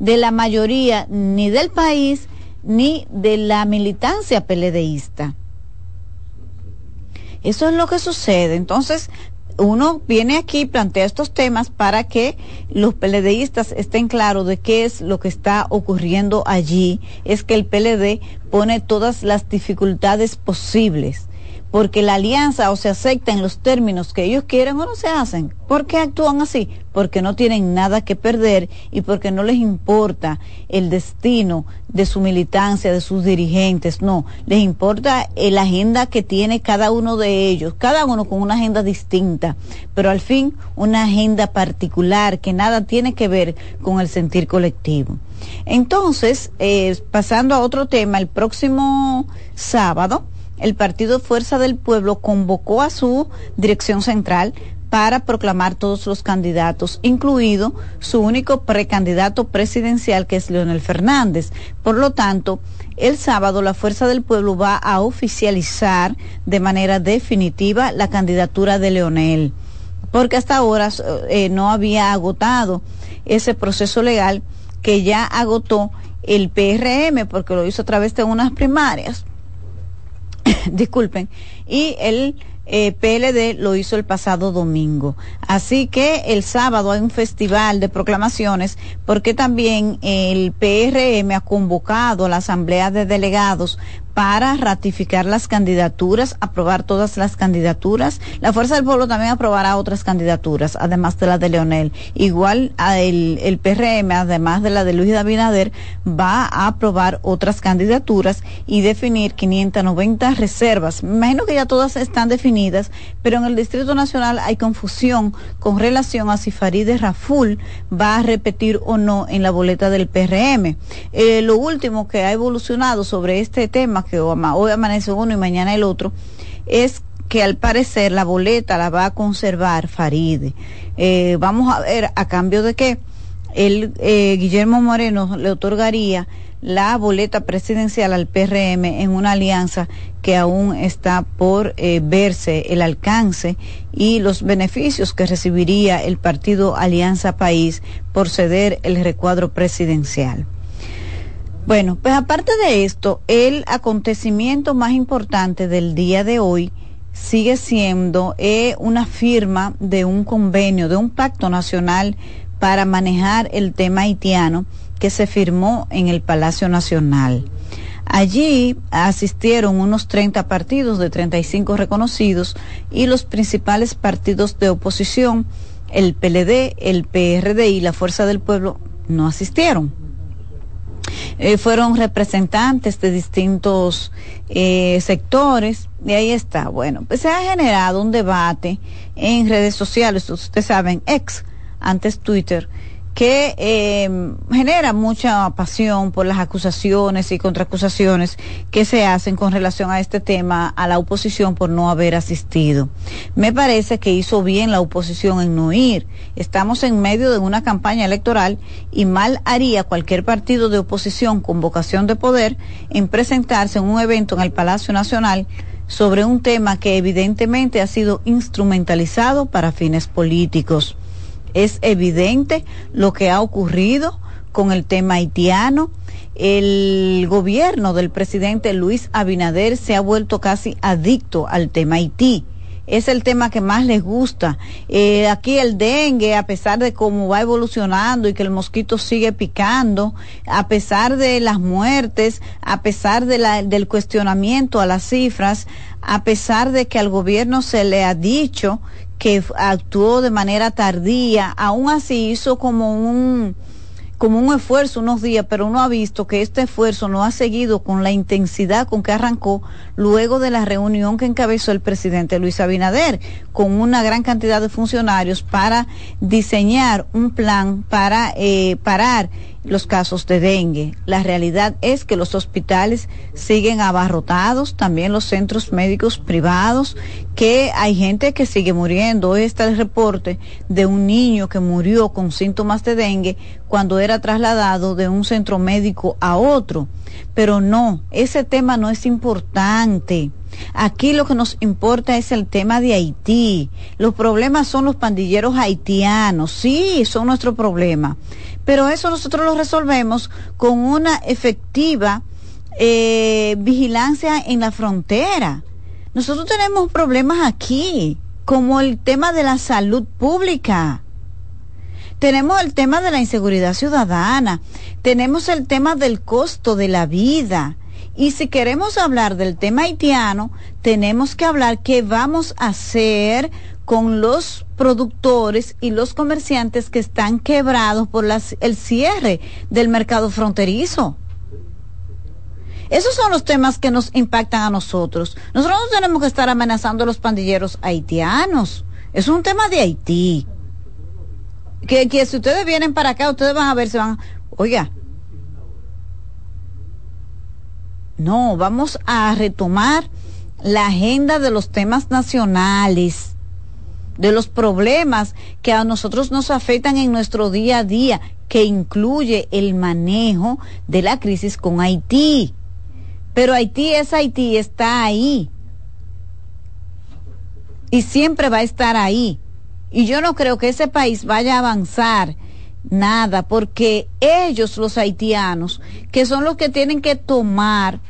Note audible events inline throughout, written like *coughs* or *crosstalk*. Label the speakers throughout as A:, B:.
A: de la mayoría ni del país ni de la militancia peledeísta. Eso es lo que sucede. Entonces, uno viene aquí y plantea estos temas para que los PLDistas estén claros de qué es lo que está ocurriendo allí. Es que el PLD pone todas las dificultades posibles porque la alianza o se acepta en los términos que ellos quieren o no se hacen. ¿Por qué actúan así? Porque no tienen nada que perder y porque no les importa el destino de su militancia, de sus dirigentes, no, les importa la agenda que tiene cada uno de ellos, cada uno con una agenda distinta, pero al fin una agenda particular que nada tiene que ver con el sentir colectivo. Entonces, eh, pasando a otro tema, el próximo sábado, el Partido Fuerza del Pueblo convocó a su dirección central para proclamar todos los candidatos, incluido su único precandidato presidencial, que es Leonel Fernández. Por lo tanto, el sábado la Fuerza del Pueblo va a oficializar de manera definitiva la candidatura de Leonel, porque hasta ahora eh, no había agotado ese proceso legal que ya agotó el PRM, porque lo hizo a través de unas primarias *coughs* disculpen, y el eh, PLD lo hizo el pasado domingo. Así que el sábado hay un festival de proclamaciones porque también el PRM ha convocado a la Asamblea de Delegados para ratificar las candidaturas, aprobar todas las candidaturas. La Fuerza del Pueblo también aprobará otras candidaturas, además de la de Leonel. Igual el, PRM, además de la de Luis Abinader, va a aprobar otras candidaturas y definir 590 reservas. Me imagino que ya todas están definidas, pero en el Distrito Nacional hay confusión con relación a si Farideh Raful va a repetir o no en la boleta del PRM. Eh, lo último que ha evolucionado sobre este tema que hoy amanece uno y mañana el otro, es que al parecer la boleta la va a conservar Faride. Eh, vamos a ver a cambio de que el eh, Guillermo Moreno le otorgaría la boleta presidencial al PRM en una alianza que aún está por eh, verse el alcance y los beneficios que recibiría el partido Alianza País por ceder el recuadro presidencial. Bueno, pues aparte de esto, el acontecimiento más importante del día de hoy sigue siendo eh, una firma de un convenio, de un pacto nacional para manejar el tema haitiano que se firmó en el Palacio Nacional. Allí asistieron unos 30 partidos de 35 reconocidos y los principales partidos de oposición, el PLD, el PRD y la Fuerza del Pueblo, no asistieron. Eh, fueron representantes de distintos eh, sectores y ahí está. Bueno, pues se ha generado un debate en redes sociales, ustedes saben, ex, antes Twitter, que eh, genera mucha pasión por las acusaciones y contraacusaciones que se hacen con relación a este tema a la oposición por no haber asistido. Me parece que hizo bien la oposición en no ir. Estamos en medio de una campaña electoral y mal haría cualquier partido de oposición con vocación de poder en presentarse en un evento en el Palacio Nacional sobre un tema que evidentemente ha sido instrumentalizado para fines políticos. Es evidente lo que ha ocurrido con el tema haitiano. El gobierno del presidente Luis Abinader se ha vuelto casi adicto al tema Haití es el tema que más les gusta. Eh, aquí el dengue, a pesar de cómo va evolucionando y que el mosquito sigue picando, a pesar de las muertes, a pesar del cuestionamiento a las cifras, a pesar de que al gobierno se le ha dicho que actuó de manera tardía, aún así hizo como un como un esfuerzo unos días, pero uno ha visto que este esfuerzo no ha seguido con la intensidad con que arrancó luego de la reunión que encabezó el presidente Luis Abinader con una gran cantidad de funcionarios para diseñar un plan para eh, parar los casos de dengue. La realidad es que los hospitales siguen abarrotados, también los centros médicos privados, que hay gente que sigue muriendo. Hoy está el reporte de un niño que murió con síntomas de dengue cuando era trasladado de un centro médico a otro. Pero no, ese tema no es importante. Aquí lo que nos importa es el tema de Haití. Los problemas son los pandilleros haitianos. Sí, son nuestro problema Pero eso nosotros lo resolvemos con una efectiva eh, vigilancia en la frontera. Nosotros tenemos problemas aquí, como el tema de la salud pública. Tenemos el tema de la inseguridad ciudadana, tenemos el tema del costo de la vida. Y si queremos hablar del tema haitiano, tenemos que hablar qué vamos a hacer con los productores y los comerciantes que están quebrados por el cierre del mercado fronterizo. Esos son los temas que nos impactan a nosotros. Nosotros no tenemos que estar amenazando a los pandilleros haitianos. Es un tema de Haití. Que, que si ustedes vienen para acá, ustedes van a ver, se van, oiga, no, vamos a retomar la agenda de los temas nacionales de los problemas que a nosotros nos afectan en nuestro día a día, que incluye el manejo de la crisis con Haití. Pero Haití es Haití, está ahí. Y siempre va a estar ahí. Y yo no creo que ese país vaya a avanzar nada, porque ellos, los haitianos, que son los que tienen que tomar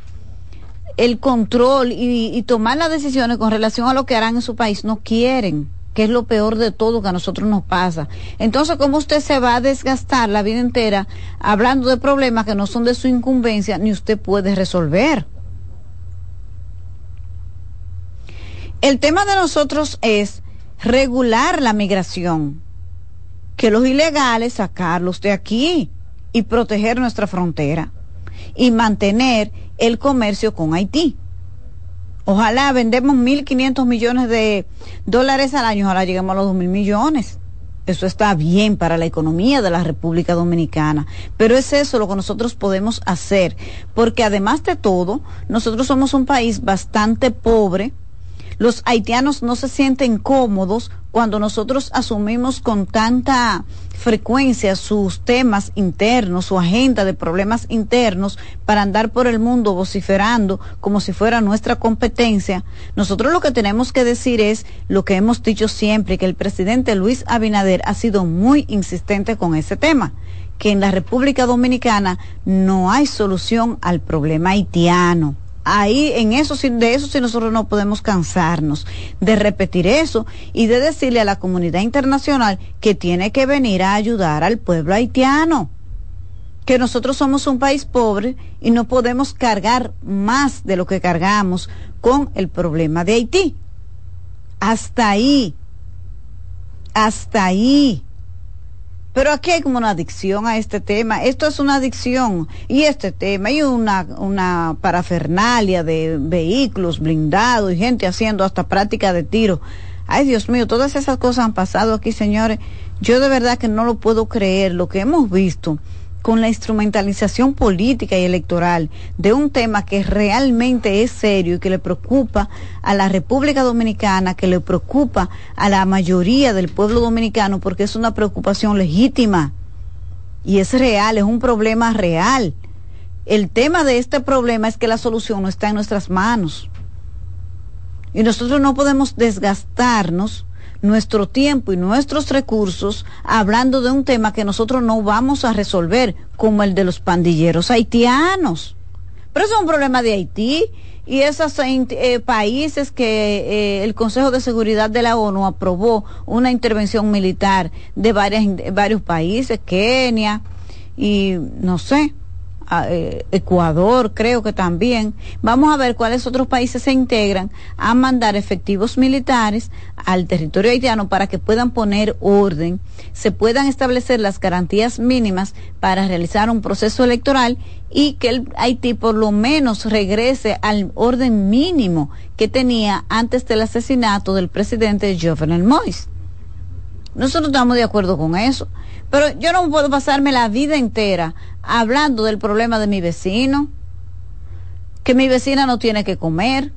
A: el control y, y tomar las decisiones con relación a lo que harán en su país, no quieren que es lo peor de todo que a nosotros nos pasa. Entonces, ¿cómo usted se va a desgastar la vida entera hablando de problemas que no son de su incumbencia ni usted puede resolver? El tema de nosotros es regular la migración, que los ilegales sacarlos de aquí y proteger nuestra frontera y mantener el comercio con Haití. Ojalá vendemos 1.500 millones de dólares al año, ojalá lleguemos a los 2.000 millones. Eso está bien para la economía de la República Dominicana, pero es eso lo que nosotros podemos hacer, porque además de todo, nosotros somos un país bastante pobre, los haitianos no se sienten cómodos cuando nosotros asumimos con tanta frecuencia sus temas internos, su agenda de problemas internos para andar por el mundo vociferando como si fuera nuestra competencia, nosotros lo que tenemos que decir es lo que hemos dicho siempre, que el presidente Luis Abinader ha sido muy insistente con ese tema que en la República Dominicana no hay solución al problema haitiano ahí en eso de eso sí nosotros no podemos cansarnos de repetir eso y de decirle a la comunidad internacional que tiene que venir a ayudar al pueblo haitiano que nosotros somos un país pobre y no podemos cargar más de lo que cargamos con el problema de Haití. Hasta ahí. Hasta ahí. Pero aquí hay como una adicción a este tema. Esto es una adicción. Y este tema, hay una, una parafernalia de vehículos blindados y gente haciendo hasta práctica de tiro. Ay, Dios mío, todas esas cosas han pasado aquí, señores. Yo de verdad que no lo puedo creer. Lo que hemos visto con la instrumentalización política y electoral de un tema que realmente es serio y que le preocupa a la República Dominicana, que le preocupa a la mayoría del pueblo dominicano, porque es una preocupación legítima y es real, es un problema real. El tema de este problema es que la solución no está en nuestras manos. Y nosotros no podemos desgastarnos nuestro tiempo y nuestros recursos hablando de un tema que nosotros no vamos a resolver, como el de los pandilleros haitianos. Pero eso es un problema de Haití y esos eh, países que eh, el Consejo de Seguridad de la ONU aprobó una intervención militar de varias, varios países, Kenia y no sé, Ecuador, creo que también. Vamos a ver cuáles otros países se integran a mandar efectivos militares al territorio haitiano para que puedan poner orden, se puedan establecer las garantías mínimas para realizar un proceso electoral y que el Haití por lo menos regrese al orden mínimo que tenía antes del asesinato del presidente Jovenel Moïse. Nosotros estamos de acuerdo con eso. Pero yo no puedo pasarme la vida entera hablando del problema de mi vecino, que mi vecina no tiene que comer,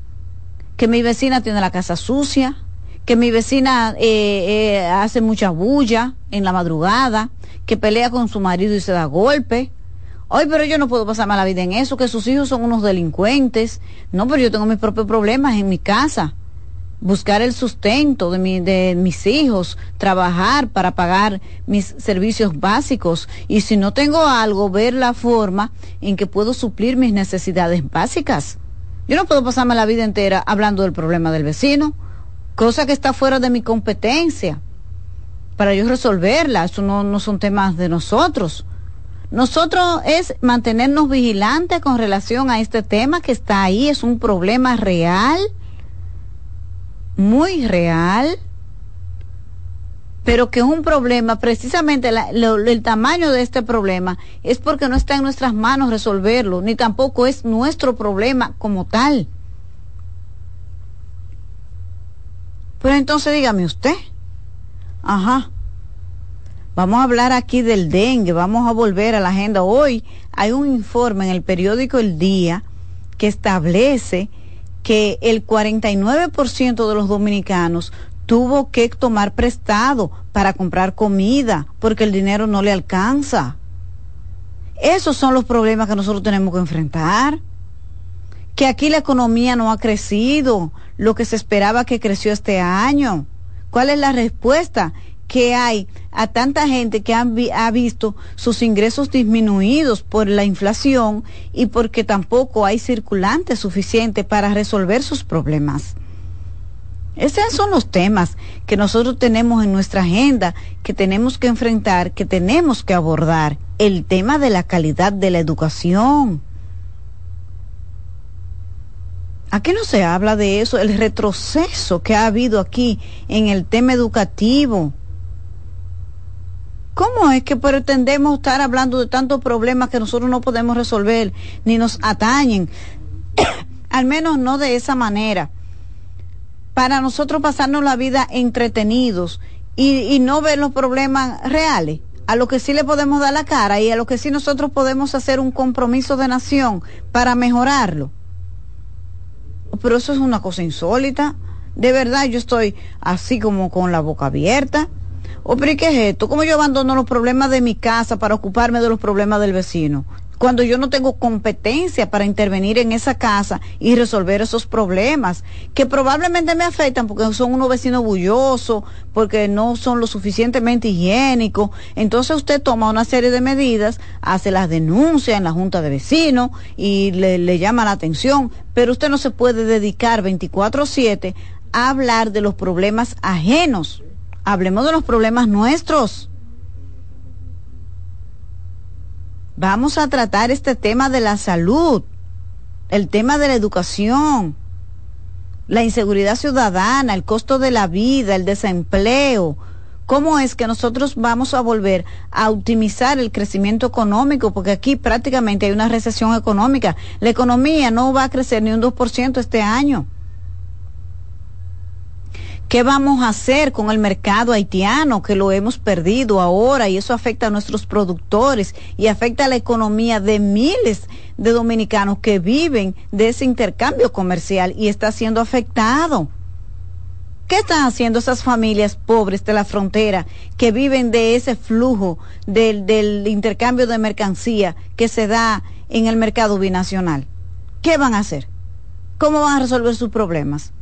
A: que mi vecina tiene la casa sucia, que mi vecina eh, eh, hace mucha bulla en la madrugada, que pelea con su marido y se da golpe. Ay, pero yo no puedo pasarme la vida en eso, que sus hijos son unos delincuentes. No, pero yo tengo mis propios problemas en mi casa. Buscar el sustento de, mi, de mis hijos, trabajar para pagar mis servicios básicos y si no tengo algo, ver la forma en que puedo suplir mis necesidades básicas. Yo no puedo pasarme la vida entera hablando del problema del vecino, cosa que está fuera de mi competencia. Para yo resolverla, eso no, no son temas de nosotros. Nosotros es mantenernos vigilantes con relación a este tema que está ahí, es un problema real muy real, pero que es un problema, precisamente el tamaño de este problema es porque no está en nuestras manos resolverlo, ni tampoco es nuestro problema como tal. Pero entonces dígame usted, ajá, vamos a hablar aquí del dengue, vamos a volver a la agenda. Hoy hay un informe en el periódico El Día que establece que el 49% de los dominicanos tuvo que tomar prestado para comprar comida porque el dinero no le alcanza. Esos son los problemas que nosotros tenemos que enfrentar. Que aquí la economía no ha crecido lo que se esperaba que creció este año. ¿Cuál es la respuesta? que hay a tanta gente que ha visto sus ingresos disminuidos por la inflación y porque tampoco hay circulante suficiente para resolver sus problemas. Esos son los temas que nosotros tenemos en nuestra agenda, que tenemos que enfrentar, que tenemos que abordar. El tema de la calidad de la educación. Aquí no se habla de eso, el retroceso que ha habido aquí en el tema educativo ¿Cómo es que pretendemos estar hablando de tantos problemas que nosotros no podemos resolver ni nos atañen? *coughs* Al menos no de esa manera. Para nosotros pasarnos la vida entretenidos y, no ver los problemas reales, a lo que sí le podemos dar la cara y a lo que sí nosotros podemos hacer un compromiso de nación para mejorarlo. Pero eso es una cosa insólita. De verdad, yo estoy así como con la boca abierta. ¿O oh, pero qué es esto? ¿Cómo yo abandono los problemas de mi casa para ocuparme de los problemas del vecino? Cuando yo no tengo competencia para intervenir en esa casa y resolver esos problemas, que probablemente me afectan porque son unos vecinos bullosos, porque no son lo suficientemente higiénicos. Entonces usted toma una serie de medidas, hace las denuncias en la junta de vecinos y le, le llama la atención, pero usted no se puede dedicar 24/7 a hablar de los problemas ajenos Hablemos de los problemas nuestros. Vamos a tratar este tema de la salud, el tema de la educación, la inseguridad ciudadana, el costo de la vida, el desempleo. ¿Cómo es que nosotros vamos a volver a optimizar el crecimiento económico? Porque aquí prácticamente hay una recesión económica. La economía no va a crecer ni un 2% este año. ¿Qué vamos a hacer con el mercado haitiano que lo hemos perdido ahora y eso afecta a nuestros productores y afecta a la economía de miles de dominicanos que viven de ese intercambio comercial y está siendo afectado? ¿Qué están haciendo esas familias pobres de la frontera que viven de ese flujo del, intercambio de mercancía que se da en el mercado binacional? ¿Qué van a hacer? ¿Cómo van a resolver sus problemas?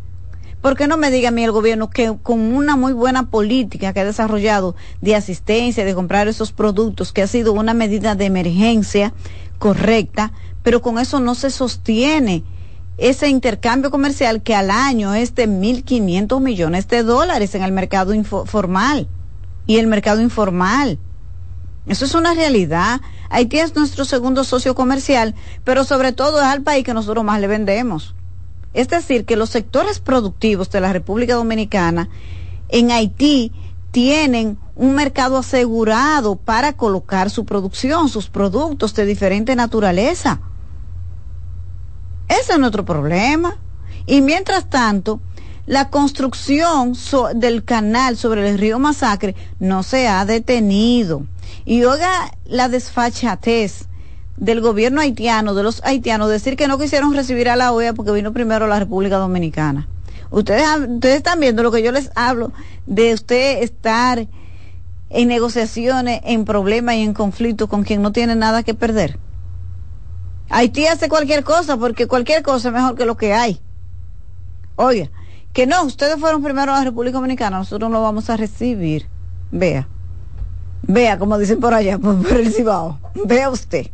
A: ¿Por qué no me diga a mí el gobierno que con una muy buena política que ha desarrollado de asistencia, de comprar esos productos, que ha sido una medida de emergencia correcta, pero con eso no se sostiene ese intercambio comercial que al año es de 1.500 millones de dólares en el mercado formal y el mercado informal? Eso es una realidad. Haití es nuestro segundo socio comercial, pero sobre todo es al país que nosotros más le vendemos. Es decir, que los sectores productivos de la República Dominicana en Haití tienen un mercado asegurado para colocar su producción, sus productos de diferente naturaleza. Ese es nuestro problema. Y mientras tanto, la construcción del canal sobre el río Masacre no se ha detenido. Y oiga la desfachatez del gobierno haitiano, de los haitianos, decir que no quisieron recibir a la OEA porque vino primero la República Dominicana. Ustedes, ustedes están viendo lo que yo les hablo de usted estar en negociaciones, en problemas y en conflictos con quien no tiene nada que perder. Haití hace cualquier cosa porque cualquier cosa es mejor que lo que hay. Oiga, que no, ustedes fueron primero a la República Dominicana, nosotros no lo vamos a recibir. Vea, vea, como dicen por allá, por, por el Cibao, vea usted.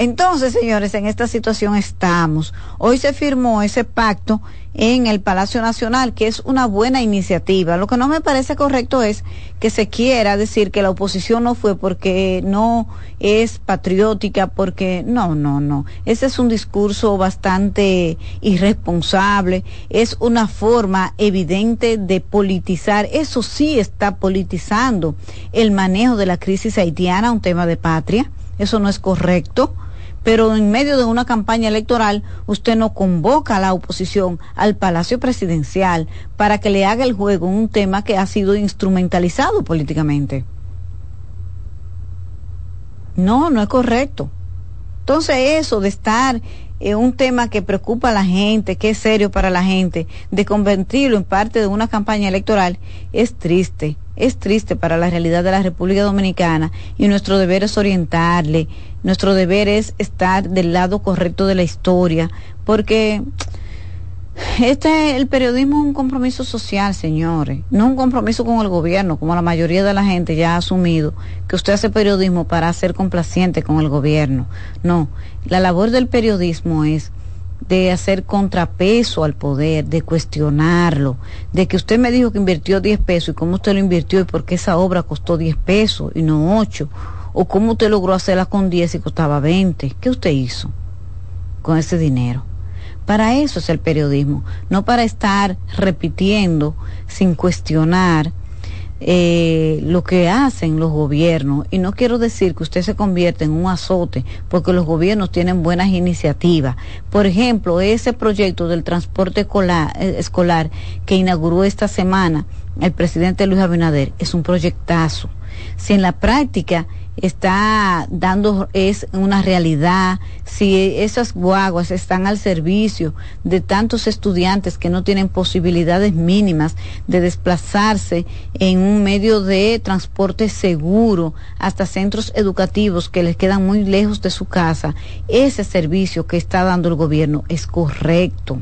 A: Entonces, señores, en esta situación estamos. Hoy se firmó ese pacto en el Palacio Nacional, que es una buena iniciativa. Lo que no me parece correcto es que se quiera decir que la oposición no fue porque no es patriótica, porque no, no, no. Ese es un discurso bastante irresponsable, es una forma evidente de politizar. Eso sí está politizando el manejo de la crisis haitiana, un tema de patria. Eso no es correcto pero en medio de una campaña electoral usted no convoca a la oposición al Palacio Presidencial para que le haga el juego un tema que ha sido instrumentalizado políticamente. No, no es correcto. Entonces eso de estar en un tema que preocupa a la gente, que es serio para la gente, de convertirlo en parte de una campaña electoral, es triste es triste para la realidad de la República Dominicana y nuestro deber es orientarle, nuestro deber es estar del lado correcto de la historia, porque este el periodismo es un compromiso social, señores, no un compromiso con el gobierno, como la mayoría de la gente ya ha asumido que usted hace periodismo para ser complaciente con el gobierno. No, la labor del periodismo es de hacer contrapeso al poder, de cuestionarlo, de que usted me dijo que invirtió 10 pesos y cómo usted lo invirtió y por qué esa obra costó 10 pesos y no 8, o cómo usted logró hacerla con 10 y costaba 20, ¿qué usted hizo con ese dinero? Para eso es el periodismo, no para estar repitiendo sin cuestionar eh, lo que hacen los gobiernos. Y no quiero decir que usted se convierta en un azote, porque los gobiernos tienen buenas iniciativas. Por ejemplo, ese proyecto del transporte escolar, eh, escolar que inauguró esta semana el presidente Luis Abinader es un proyectazo. Si en la práctica está dando es una realidad, si esas guaguas están al servicio de tantos estudiantes que no tienen posibilidades mínimas de desplazarse en un medio de transporte seguro hasta centros educativos que les quedan muy lejos de su casa, ese servicio que está dando el gobierno es correcto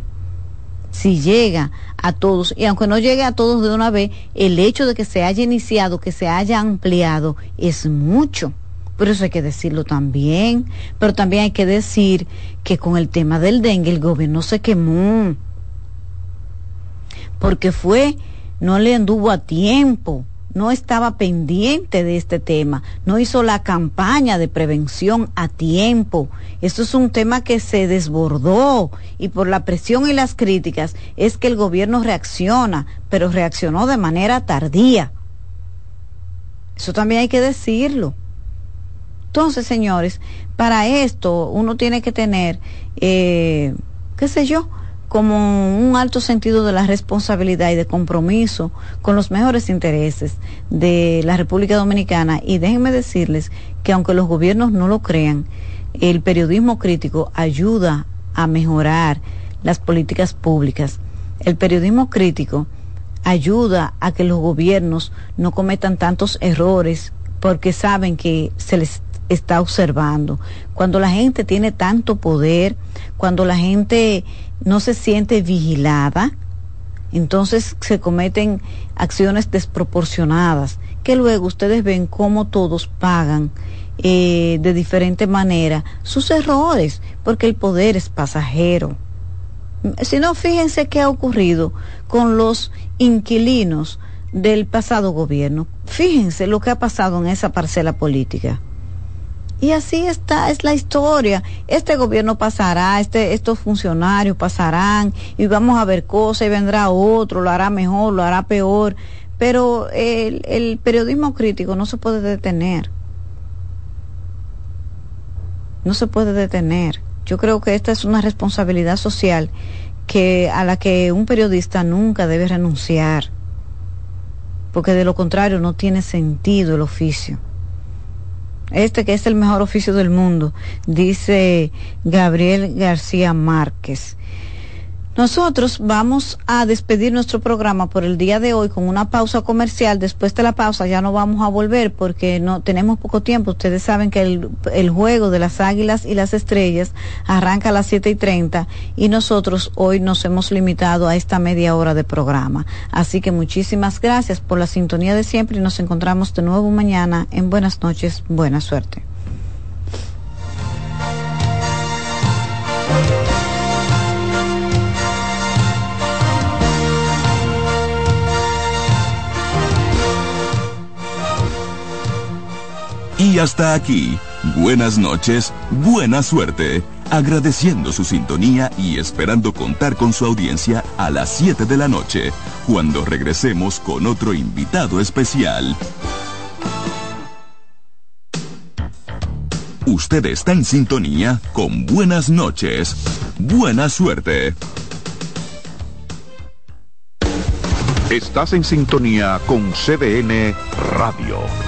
A: si llega a todos, y aunque no llegue a todos de una vez, el hecho de que se haya iniciado, que se haya ampliado, es mucho. Pero eso hay que decirlo también. Pero también hay que decir que con el tema del dengue el gobierno se quemó. Porque fue, no le anduvo a tiempo no estaba pendiente de este tema, no hizo la campaña de prevención a tiempo. Esto es un tema que se desbordó y por la presión y las críticas es que el gobierno reacciona, pero reaccionó de manera tardía. Eso también hay que decirlo. Entonces, señores, para esto uno tiene que tener, eh, qué sé yo, como un alto sentido de la responsabilidad y de compromiso con los mejores intereses de la República Dominicana. Y déjenme decirles que aunque los gobiernos no lo crean, el periodismo crítico ayuda a mejorar las políticas públicas. El periodismo crítico ayuda a que los gobiernos no cometan tantos errores porque saben que se les está observando. Cuando la gente tiene tanto poder, cuando la gente no se siente vigilada, entonces se cometen acciones desproporcionadas, que luego ustedes ven cómo todos pagan eh, de diferente manera sus errores, porque el poder es pasajero. Si no, fíjense qué ha ocurrido con los inquilinos del pasado gobierno. Fíjense lo que ha pasado en esa parcela política. Y así está, es la historia. Este gobierno pasará, este, estos funcionarios pasarán y vamos a ver cosas y vendrá otro, lo hará mejor, lo hará peor. Pero el, el periodismo crítico no se puede detener. No se puede detener. Yo creo que esta es una responsabilidad social que a la que un periodista nunca debe renunciar, porque de lo contrario no tiene sentido el oficio este que es el mejor oficio del mundo, dice Gabriel García Márquez. Nosotros vamos a despedir nuestro programa por el día de hoy con una pausa comercial. Después de la pausa ya no vamos a volver porque no tenemos poco tiempo. Ustedes saben que el, juego de las águilas y las estrellas arranca a las siete y treinta y nosotros hoy nos hemos limitado a esta media hora de programa. Así que muchísimas gracias por la sintonía de siempre y nos encontramos de nuevo mañana en Buenas noches, buena suerte.
B: Y hasta aquí, buenas noches, buena suerte, agradeciendo su sintonía y esperando contar con su audiencia a las 7 de la noche, cuando regresemos con otro invitado especial. Usted está en sintonía con buenas noches, buena suerte.
C: Estás en sintonía con CDN Radio.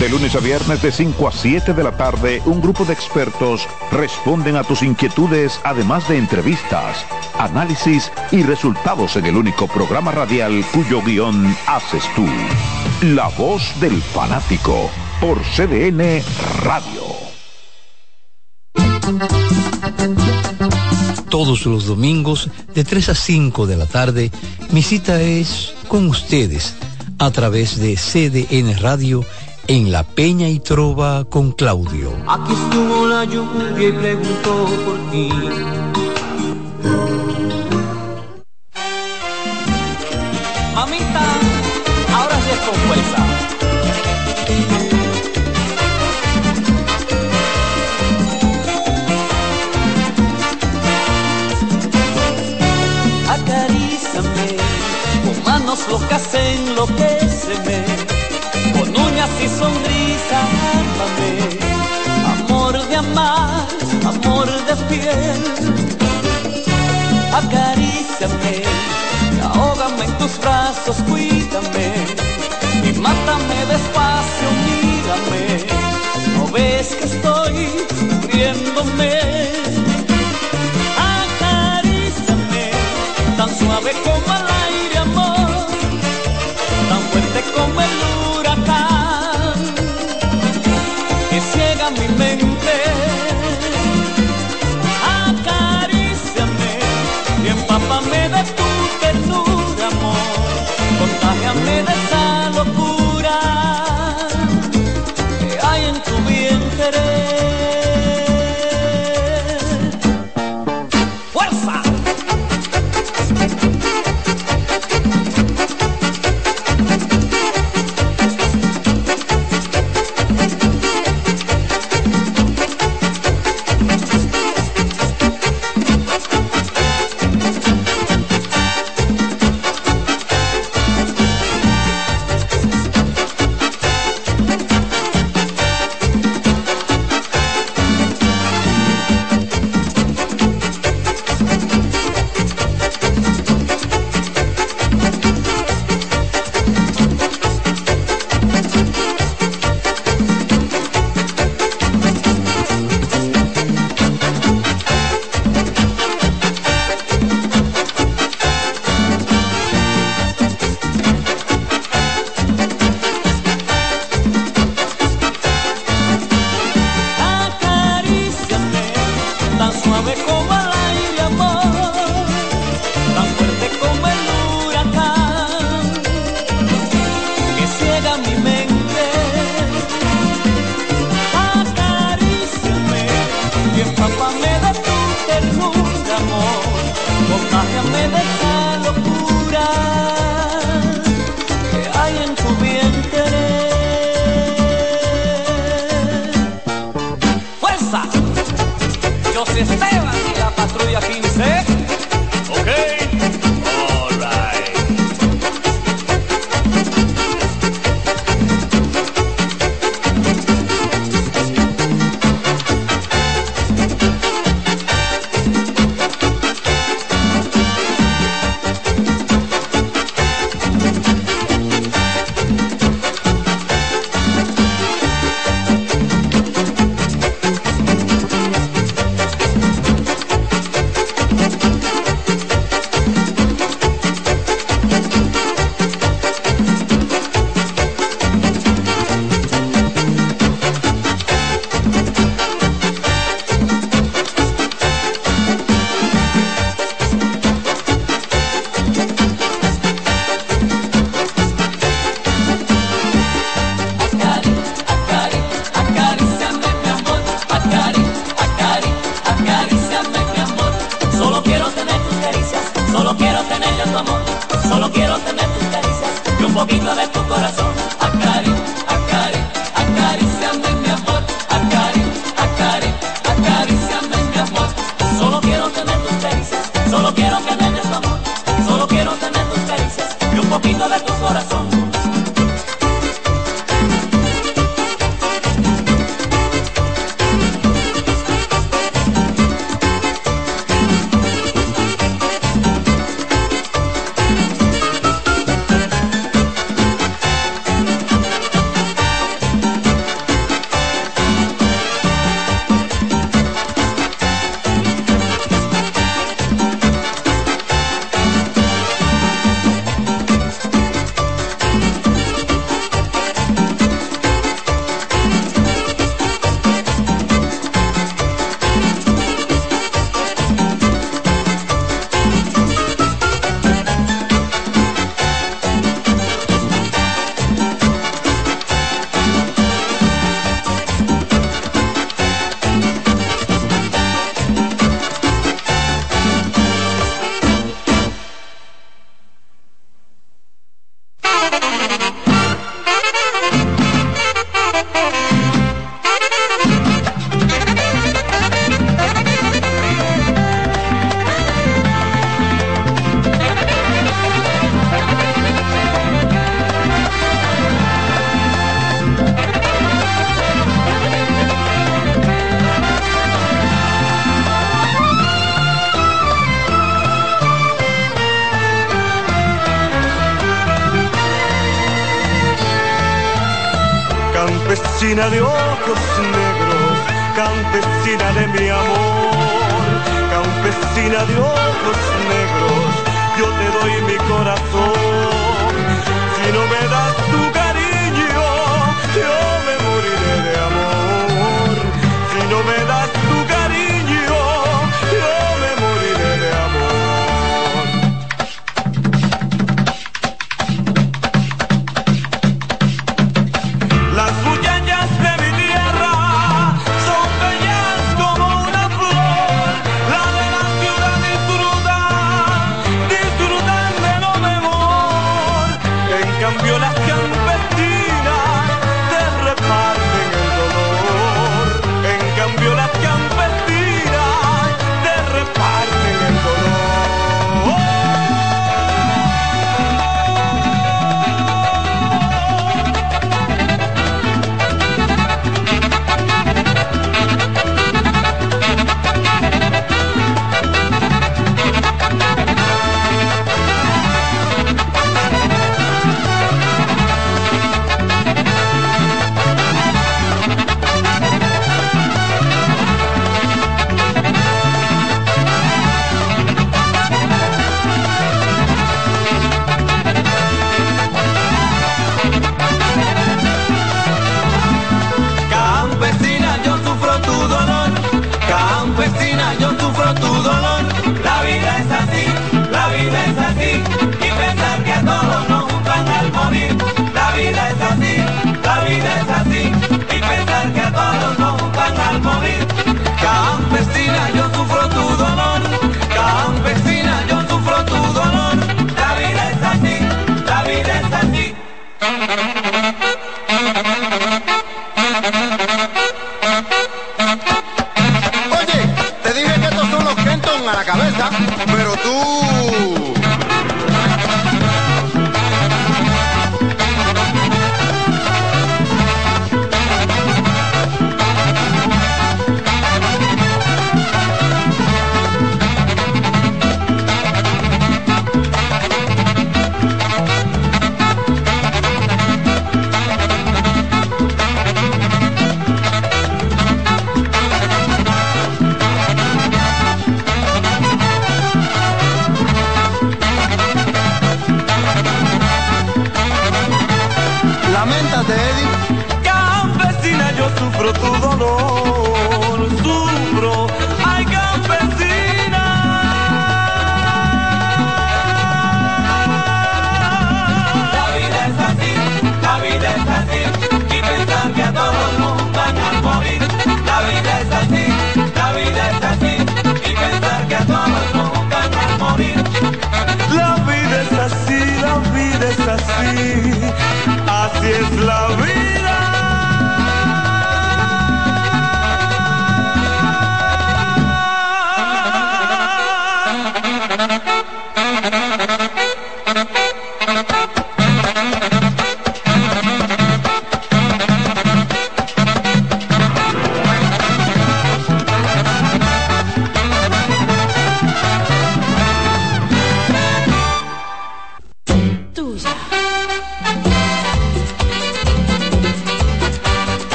C: De lunes a viernes de 5 a 7 de la tarde, un grupo de expertos responden a tus inquietudes, además de entrevistas, análisis y resultados en el único programa radial cuyo guion haces tú. La voz del fanático por CDN Radio.
D: Todos los domingos de 3 a 5 de la tarde, mi cita es con ustedes a través de CDN Radio en La Peña y Trova con Claudio.
E: Aquí estuvo la lluvia y preguntó por ti. Mamita, ahora sí es con fuerza. Acarízame, con manos locas enloqueceme y sonrisa, Amor de amar, amor de piel. Acaríciame, ahógame en tus brazos, cuídame. Y mátame despacio, mírame.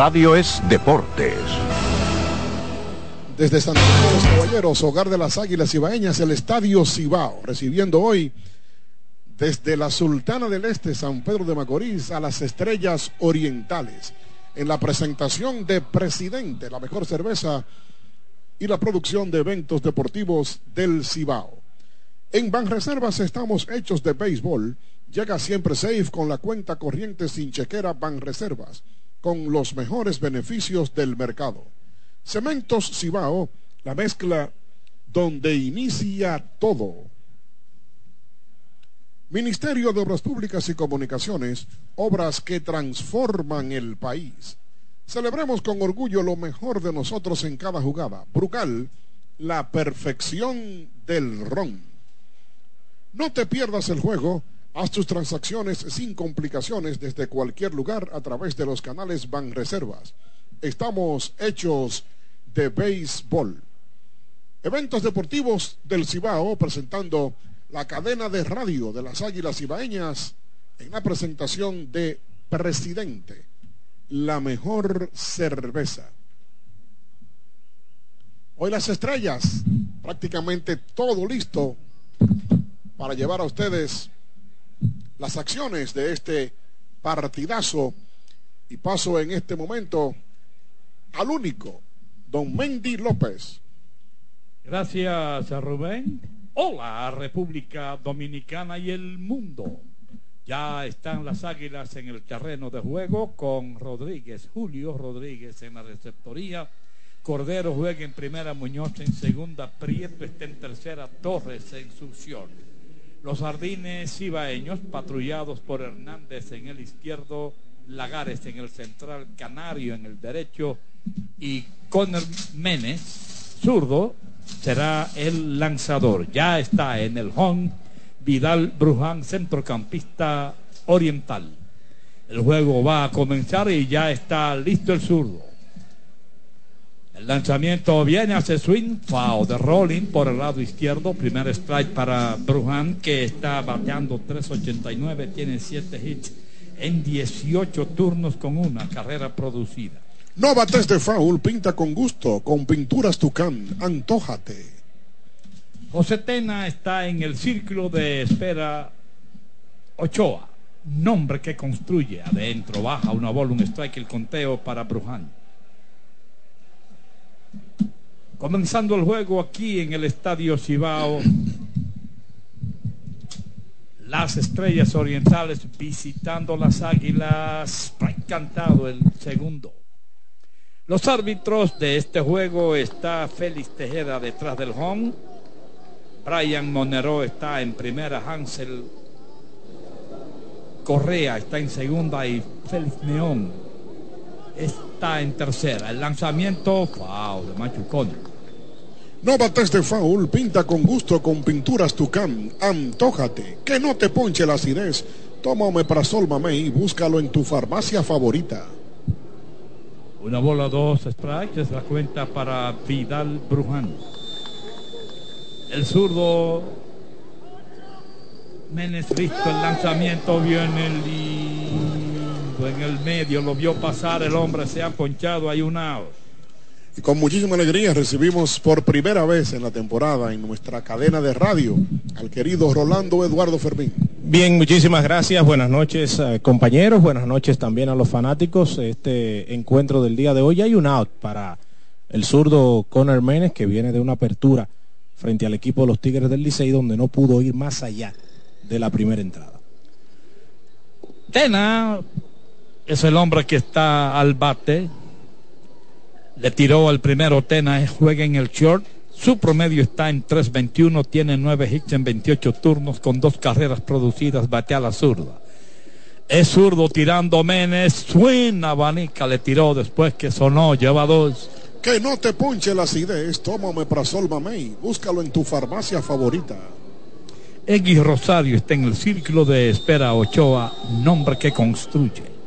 C: Radio es Deportes.
F: Desde Santiago de los Caballeros, hogar de las Águilas Ibaeñas, el Estadio Cibao, recibiendo hoy desde la Sultana del Este, San Pedro de Macorís, a las Estrellas Orientales, en la presentación de Presidente, la mejor cerveza y la producción de eventos deportivos del Cibao. En Banreservas estamos hechos de béisbol. Llega siempre safe con la cuenta corriente sin chequera Banreservas con los mejores beneficios del mercado. Cementos Cibao, la mezcla donde inicia todo. Ministerio de Obras Públicas y Comunicaciones, obras que transforman el país. Celebremos con orgullo lo mejor de nosotros en cada jugada. Brugal, la perfección del ron. No te pierdas el juego Haz tus transacciones sin complicaciones desde cualquier lugar a través de los canales Banreservas. Estamos hechos de béisbol. Eventos deportivos del Cibao presentando la cadena de radio de las Águilas Cibaeñas en la presentación de Presidente, la mejor cerveza. Hoy las estrellas, prácticamente todo listo para llevar a ustedes las acciones de este partidazo y paso en este momento al único, don Mendy López.
G: Gracias, Rubén. Hola, República Dominicana y el mundo. Ya están las águilas en el terreno de juego con Rodríguez, Julio Rodríguez en la receptoría. Cordero juega en primera, Muñoz en segunda, Prieto está en tercera, Torres en succión. Los jardines cibaeños, patrullados por Hernández en el izquierdo, Lagares en el central, Canario en el derecho y Conner Menes, zurdo, será el lanzador. Ya está en el home Vidal Bruján, centrocampista oriental. El juego va a comenzar y ya está listo el zurdo. El lanzamiento viene hace swing, foul de Rolling por el lado izquierdo. Primer strike para Brujan que está bateando 3.89, tiene 7 hits en 18 turnos con una carrera producida.
F: No bates de foul, pinta con gusto, con pinturas Tucán, antójate.
G: José Tena está en el círculo de espera Ochoa, nombre que construye adentro, baja una bola, un strike, el conteo para Bruján. Comenzando el juego aquí en el Estadio Cibao. Las estrellas orientales visitando las águilas. Cantado el segundo. Los árbitros de este juego está Félix Tejeda detrás del home. Brian Monero está en primera. Hansel Correa está en segunda y Félix Neón está en tercera. El lanzamiento, wow, de Machucón.
F: No bates de foul, pinta con gusto con pinturas Tucán. Antójate, que no te ponche la acidez. Toma Omeprazol Mamey y búscalo en tu farmacia favorita.
G: Una bola, dos strikes, es la cuenta para Vidal Bruján. El zurdo Menes listo, el lanzamiento viene lindo en el medio, lo vio pasar, el hombre se ha ponchado, hay un out.
F: Y con muchísima alegría recibimos por primera vez en la temporada en nuestra cadena de radio al querido Rolando Eduardo Fermín.
H: Bien, muchísimas gracias. Buenas noches, eh, compañeros. Buenas noches también a los fanáticos. Este encuentro del día de hoy hay un out para el zurdo Conor Menes que viene de una apertura frente al equipo de los Tigres del Licey donde no pudo ir más allá de la primera entrada.
G: Tena es el hombre que está al bate. Le tiró al primero Tena, juega en el short. Su promedio está en 3.21, tiene 9 hits en 28 turnos con dos carreras producidas, bate a la zurda. Es zurdo tirando Menes, swing, abanica, le tiró después que sonó, lleva dos.
F: Que no te ponche la acidez, toma Omeprazol Mamey, búscalo en tu farmacia favorita.
G: X Rosario está en el círculo de espera Ochoa, nombre que construye.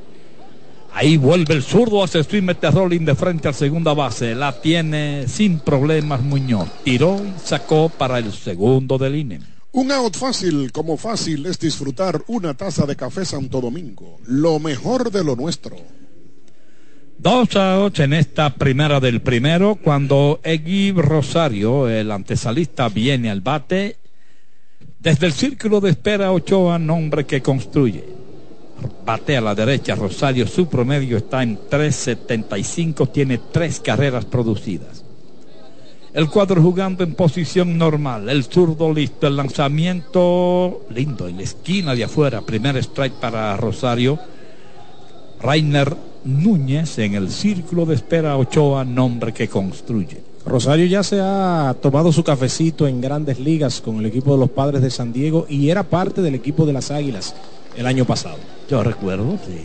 G: Ahí vuelve el zurdo, hace swing, mete rolling de frente a segunda base. La tiene sin problemas Muñoz. Tiró y sacó para el segundo del INE.
F: Un out fácil, como fácil es disfrutar una taza de café Santo Domingo. Lo mejor de lo nuestro.
G: Dos outs en esta primera del primero, cuando Egui Rosario, el antesalista, viene al bate. Desde el círculo de espera Ochoa, nombre que construye. Bate a la derecha, Rosario, su promedio está en 3.75, tiene tres carreras producidas. El cuadro jugando en posición normal, el zurdo listo, el lanzamiento lindo en la esquina de afuera, primer strike para Rosario. Rainer Núñez en el círculo de espera Ochoa, nombre que construye.
H: Rosario ya se ha tomado su cafecito en grandes ligas con el equipo de los padres de San Diego y era parte del equipo de las Águilas el año pasado.
G: Yo recuerdo, sí.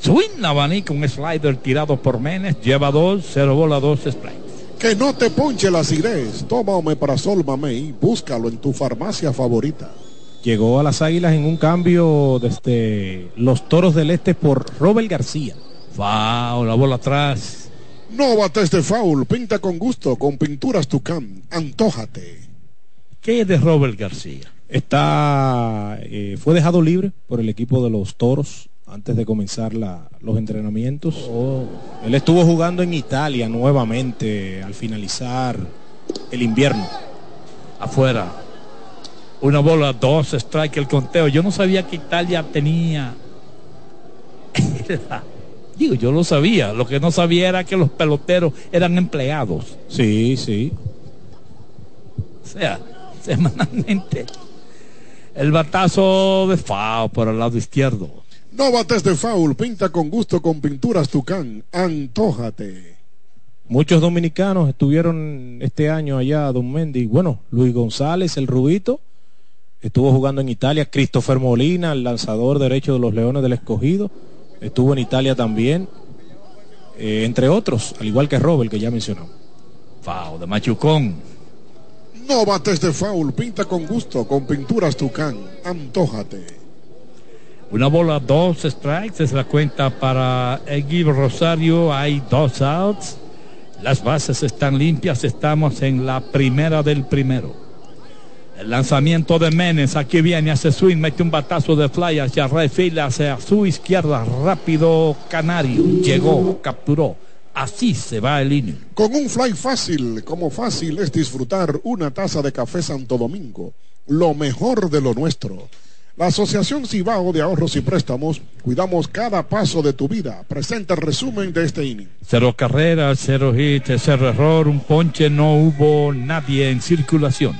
G: Swing abanico, un slider tirado por Menes, lleva dos, cero bola, dos strikes.
F: Que no te ponche la acidez, toma Omeprazol Mamey, búscalo en tu farmacia favorita.
H: Llegó a las Águilas en un cambio desde los Toros del Este por Robert García.
G: Wow, la bola atrás.
F: No bates de foul, pinta con gusto con pinturas Tucán, antójate.
G: ¿Qué es de Robert García?
H: Está, eh, fue dejado libre por el equipo de los Toros antes de comenzar la- los entrenamientos. Él estuvo jugando en Italia nuevamente al finalizar el invierno.
G: Afuera. Una bola, dos strike el conteo. Yo no sabía que Italia tenía. *laughs* Digo, yo lo sabía. Lo que no sabía era que los peloteros eran empleados.
H: Sí, sí.
G: O sea, semanalmente. El batazo de Fao por el lado izquierdo.
F: No bates de foul, pinta con gusto con pinturas Tucán, antójate.
H: Muchos dominicanos estuvieron este año allá, Don Mendy. Bueno, Luis González, el Rubito, estuvo jugando en Italia. Christopher Molina, el lanzador derecho de los Leones del Escogido, estuvo en Italia también. Eh, entre otros, al igual que Robert, que ya mencionó.
G: Fao de Machucón.
F: No bates de foul, pinta con gusto con pinturas Tucán, antójate.
G: Una bola, dos strikes, es la cuenta para Eguibo Rosario. Hay dos outs. Las bases están limpias, estamos en la primera del primero. El lanzamiento de Menes, aquí viene, hace swing, mete un batazo de fly hacia right hacia su izquierda, rápido Canario, llegó, capturó. Así se va el inning.
F: Con un fly fácil, como fácil es disfrutar una taza de café Santo Domingo, lo mejor de lo nuestro. La Asociación Cibao de Ahorros y Préstamos, cuidamos cada paso de tu vida. Presenta el resumen de este inning.
G: Cero carreras, cero hits, cero error, un ponche, no hubo nadie en circulación.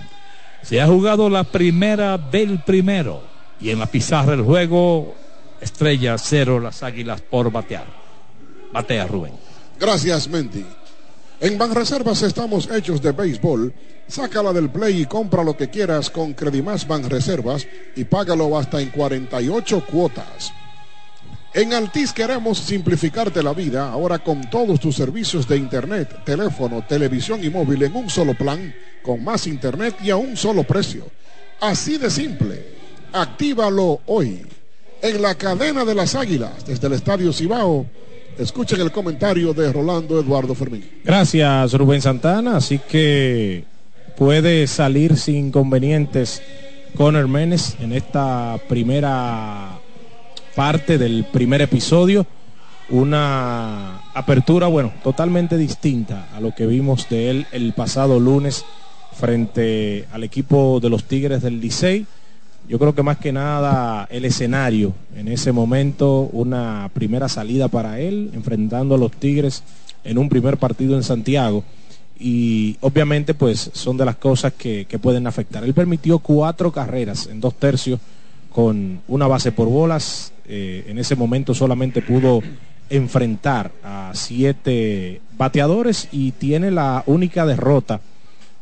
G: Se ha jugado la primera del primero y en la pizarra del juego, estrella cero, las águilas por batear. Batea Rubén.
F: Gracias, Mendy. En Banreservas estamos hechos de béisbol. Sácala del play y compra lo que quieras con Credimás Banreservas y págalo hasta en 48 cuotas. En Altis queremos simplificarte la vida ahora con todos tus servicios de internet, teléfono, televisión y móvil en un solo plan, con más internet y a un solo precio. Así de simple. Actívalo hoy. En la cadena de las águilas, desde el Estadio Cibao Escuchen el comentario de Rolando Eduardo Fermín.
H: Gracias, Rubén Santana. Así que puede salir sin inconvenientes con Herménez en esta primera parte del primer episodio. Una apertura, bueno, totalmente distinta a lo que vimos de él el pasado lunes frente al equipo de los Tigres del Licey yo creo que más que nada el escenario en ese momento, una primera salida para él, enfrentando a los Tigres en un primer partido en Santiago. Y obviamente pues son de las cosas que, pueden afectar. Él permitió cuatro carreras en dos tercios con una base por bolas. Eh, en ese momento solamente pudo enfrentar a siete bateadores y tiene la única derrota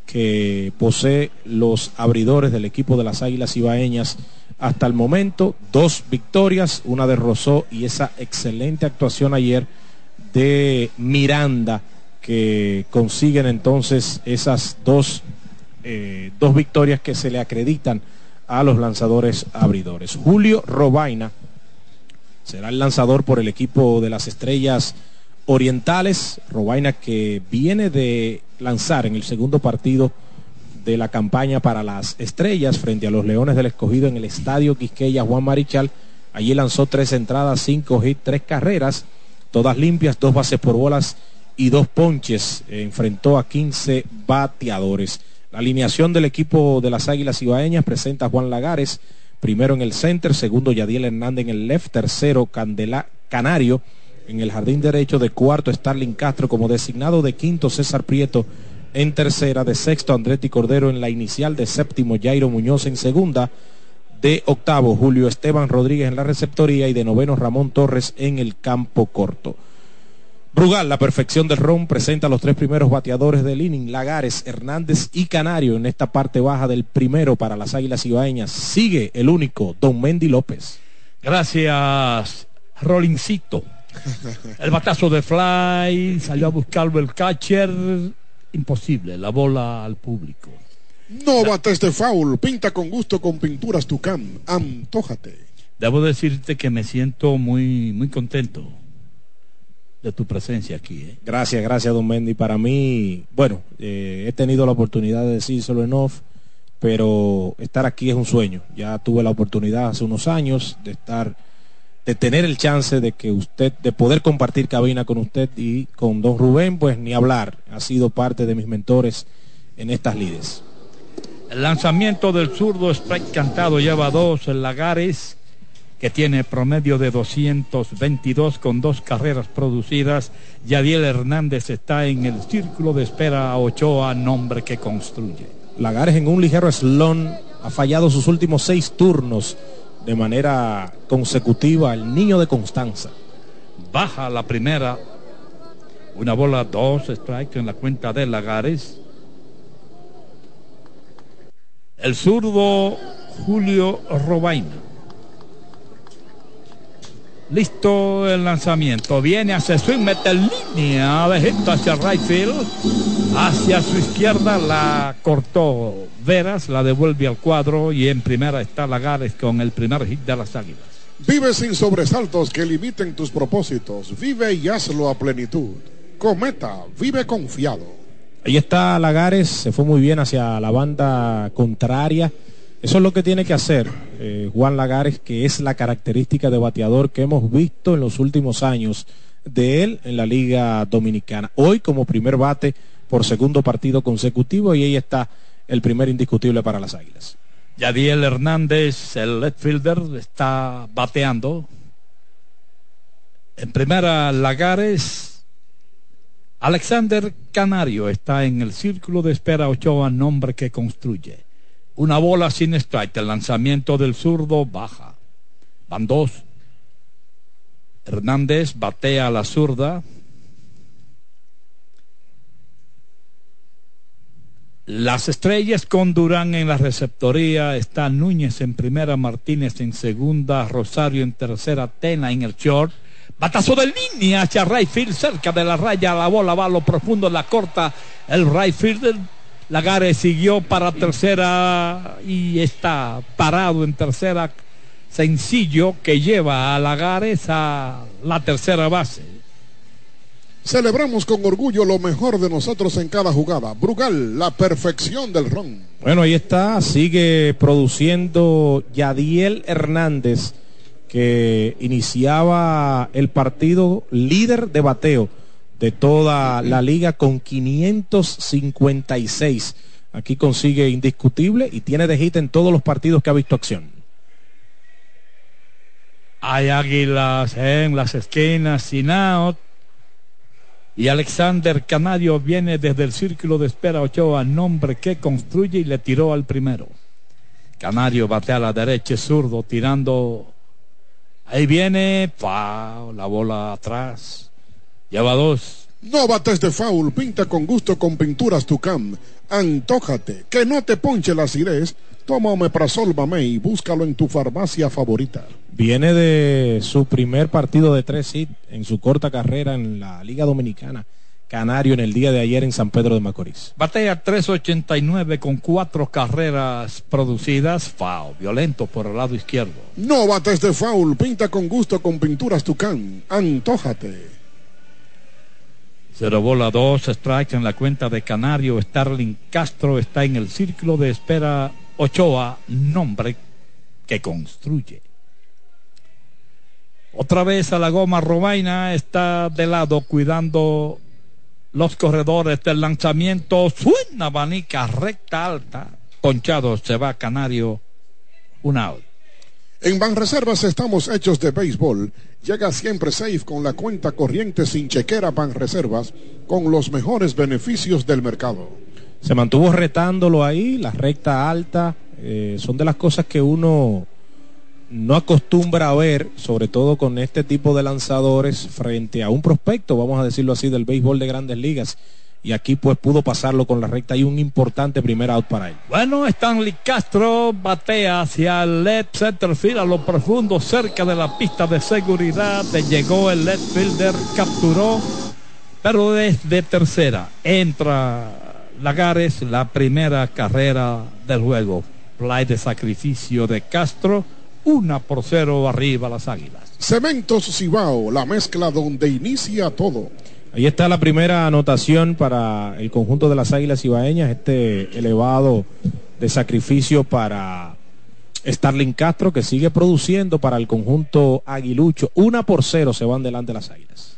H: que posee los abridores del equipo de las Águilas Ibaeñas hasta el momento. Dos victorias, una de Rosó y esa excelente actuación ayer de Miranda que consiguen entonces esas dos, eh, dos victorias que se le acreditan a los lanzadores abridores. Julio Robaina será el lanzador por el equipo de las estrellas orientales. Robaina que viene de lanzar en el segundo partido de la campaña para las estrellas frente a los Leones del Escogido en el Estadio Quisqueya Juan Marichal. Allí lanzó tres entradas, cinco hits, tres carreras, todas limpias, dos bases por bolas y dos ponches. enfrentó a 15 bateadores. La alineación del equipo de las Águilas Ibaeñas presenta a Juan Lagares, primero en el center, segundo Yadiel Hernández en el left, tercero Candela Canario, en el jardín derecho, de cuarto Starling Castro como designado, de quinto César Prieto en tercera, de sexto Andretti Cordero en la inicial, de séptimo Jairo Muñoz en segunda, de octavo Julio Esteban Rodríguez en la receptoría y de noveno Ramón Torres en el campo corto. Brugal, la perfección del ron, presenta a los tres primeros bateadores del inning, Lagares, Hernández y Canario en esta parte baja del primero para las Águilas Ibaeñas. Sigue el único, Don Mendy López.
G: Gracias, Rolincito. El batazo de Fly, salió a buscarlo el catcher. Imposible, la bola al público.
F: No bates de foul, pinta con gusto con pinturas Tucán, antójate.
G: Debo decirte que me siento muy, muy contento de tu presencia aquí. ¿eh?
H: Gracias, gracias, don Mendy. Para mí, bueno, eh, he tenido la oportunidad de decírselo en off, pero estar aquí es un sueño. Ya tuve la oportunidad hace unos años de estar de tener el chance de que usted, de poder compartir cabina con usted y con don Rubén, pues ni hablar. Ha sido parte de mis mentores en estas lides.
G: El lanzamiento del zurdo Sprite Cantado lleva dos Lagares, que tiene promedio de 222 con dos carreras producidas. Yadiel Hernández está en el círculo de espera a Ochoa, nombre que construye.
H: Lagares en un ligero slon ha fallado sus últimos seis turnos de manera consecutiva el niño de Constanza.
G: Baja la primera. Una bola, dos strikes en la cuenta de Lagares. El zurdo Julio Robaina. Listo el lanzamiento. Viene hacia swing, mete línea de hit hacia right field. Hacia su izquierda la cortó Veras, la devuelve al cuadro y en primera está Lagares con el primer hit de las Águilas.
F: Vive sin sobresaltos que limiten tus propósitos. Vive y hazlo a plenitud. Cometa, vive confiado.
H: Ahí está Lagares, se fue muy bien hacia la banda contraria. Eso es lo que tiene que hacer eh, Juan Lagares, que es la característica de bateador que hemos visto en los últimos años de él en la Liga Dominicana. Hoy como primer bate por segundo partido consecutivo y ahí está el primer indiscutible para las Águilas.
G: Yadiel Hernández, el left fielder, está bateando. En primera, Lagares. Alexander Canario está en el círculo de espera Ochoa, nombre que construye. Una bola sin strike, el lanzamiento del zurdo baja. Van dos. Hernández batea a la zurda. Las estrellas con Durán en la receptoría, está Núñez en primera, Martínez en segunda, Rosario en tercera, Tena en el short. Batazo de línea hacia Rayfield, cerca de la raya, la bola va a lo profundo, la corta el Rayfield. Lagares siguió para tercera y está parado en tercera, sencillo que lleva a Lagares a la tercera base.
F: Celebramos con orgullo lo mejor de nosotros en cada jugada. Brugal, la perfección del ron.
H: Bueno, ahí está, sigue produciendo Yadiel Hernández, que iniciaba el partido líder de bateo de toda la liga con 556. Aquí consigue indiscutible y tiene de hit en todos los partidos que ha visto acción.
G: Hay águilas en las esquinas, sin out. Y Alexander Canario viene desde el círculo de espera Ochoa, nombre que construye y le tiró al primero. Canario batea a la derecha, zurdo, tirando. Ahí viene, ¡pau! la bola atrás. Lleva dos.
F: No bates de foul, pinta con gusto con pinturas Tucam. Antójate, que no te ponche la acidez. Toma Omeprazol Mamey y búscalo en tu farmacia favorita.
H: Viene de su primer partido de tres hits en su corta carrera en la Liga Dominicana. Canario en el día de ayer en San Pedro de Macorís.
G: Batea 3.89 con cuatro carreras producidas. Foul, violento por el lado izquierdo.
F: No bates de foul, pinta con gusto con pinturas Tucán. Antójate.
G: Cero bola, dos strikes en la cuenta de Canario. Starling Castro está en el círculo de espera. Ochoa, nombre que construye. Otra vez a la goma Robaina está de lado cuidando los corredores del lanzamiento. Suena abanica recta alta. Ponchado se va Canario. Un out.
F: En Banreservas estamos hechos de béisbol. Llega siempre safe con la cuenta corriente sin chequera Banreservas con los mejores beneficios del mercado.
H: Se mantuvo retándolo ahí, la recta alta. eh, son de las cosas que uno no acostumbra a ver, sobre todo con este tipo de lanzadores frente a un prospecto, vamos a decirlo así, del béisbol de grandes ligas. Y aquí pues pudo pasarlo con la recta y un importante primer out para él.
G: Bueno, Stanley Castro batea hacia el left center field a lo profundo, cerca de la pista de seguridad. Le llegó el left fielder, capturó, pero desde tercera entra Lagares, la primera carrera del juego. Play de sacrificio de Castro, una por cero arriba las águilas.
F: Cementos Cibao, la mezcla donde inicia todo.
H: Ahí está la primera anotación para el conjunto de las Águilas Ibaeñas, este elevado de sacrificio para Starling Castro que sigue produciendo para el conjunto aguilucho. Una por cero se van delante las Águilas.